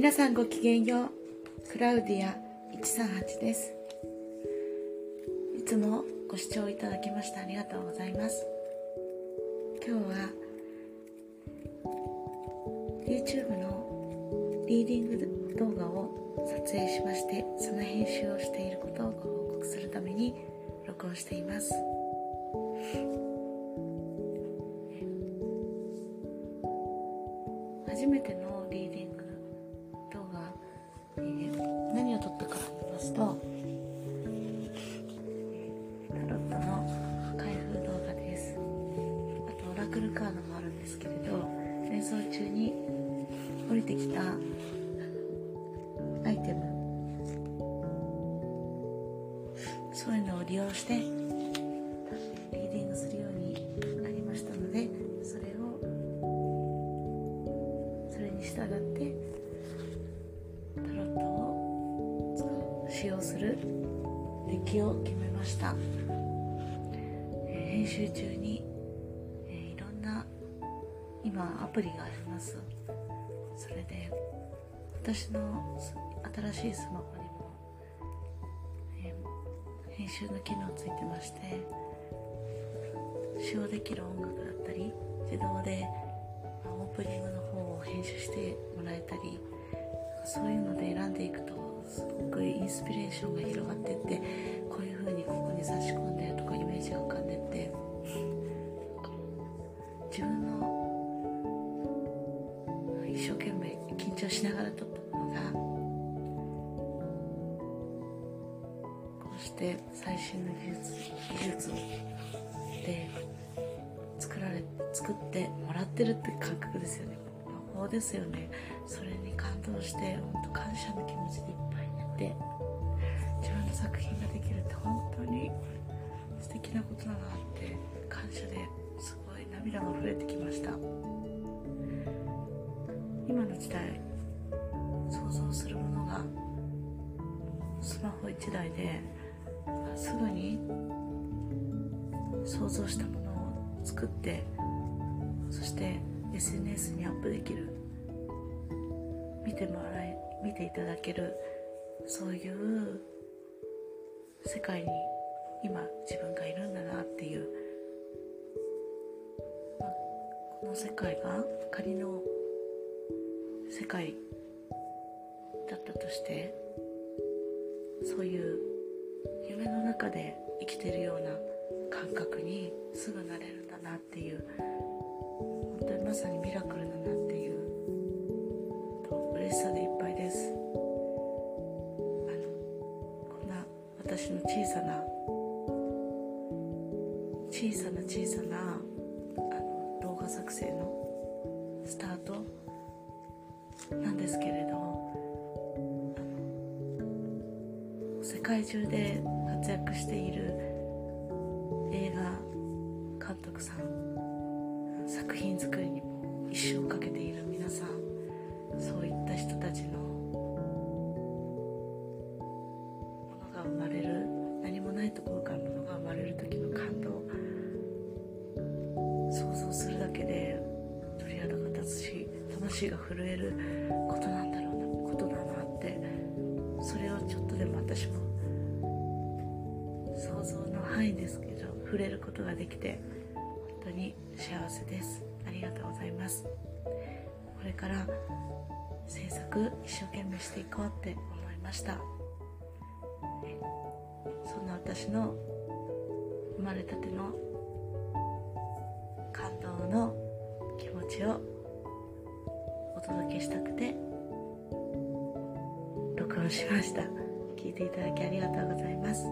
皆さんごきげんよう。クラウディア138です。いつもご視聴いただきましてありがとうございます。今日は YouTube のリーディング動画を撮影しましてその編集をしていることをご報告するために録音しています。初めてのリーディング降りてきたアイテム。そういうのを利用してリーディングするようになりましたのでそれをそれに従ってタロットを使用するデッキを決めました、えー編集中に、えーいろんな今アプリがあります。それで私の新しいスマホにも、えー編集の機能ついてまして使用できる音楽だったり自動でまオープニングの方を編集してもらえたりそういうので選んでいくとすごくインスピレーションが広がってって一生懸命緊張しながら撮ったものがこうして最新の技術技術で作られ作ってもらってるって感覚ですよね。魔法ですよね。それに感動して本当感謝の気持ちでいっぱいになって自分の作品ができるって本当に素敵なことだなって感謝ですごい涙が溢れてきました。時代想像するものがスマホ1台ですぐに想像したものを作ってそして SNS にアップできる。見てもらい見ていただけるそういう世界に今自分がいるんだなっていう、まこの世界が仮の世界だったとしてそういう夢の中で生きてるような感覚にすぐなれるんだなっていう本当にまさにミラクルだなっていうと嬉しさでいっぱいです。あのこんな私の小さな小さな小さなあの動画作成のスタートなんですけれどあの世界中で活躍している映画監督さん作品作りにも一生かけている皆さんそういった人たちの魂が震えることなんだろうなことだなってそれをちょっとでも私も想像の範囲ですけど触れることができて本当に幸せです。ありがとうございます。これから制作一生懸命していこうって思いました。そんな私の生まれたての感動の気持ちをお届けしたくて。録音しました。聞いていただきありがとうございます。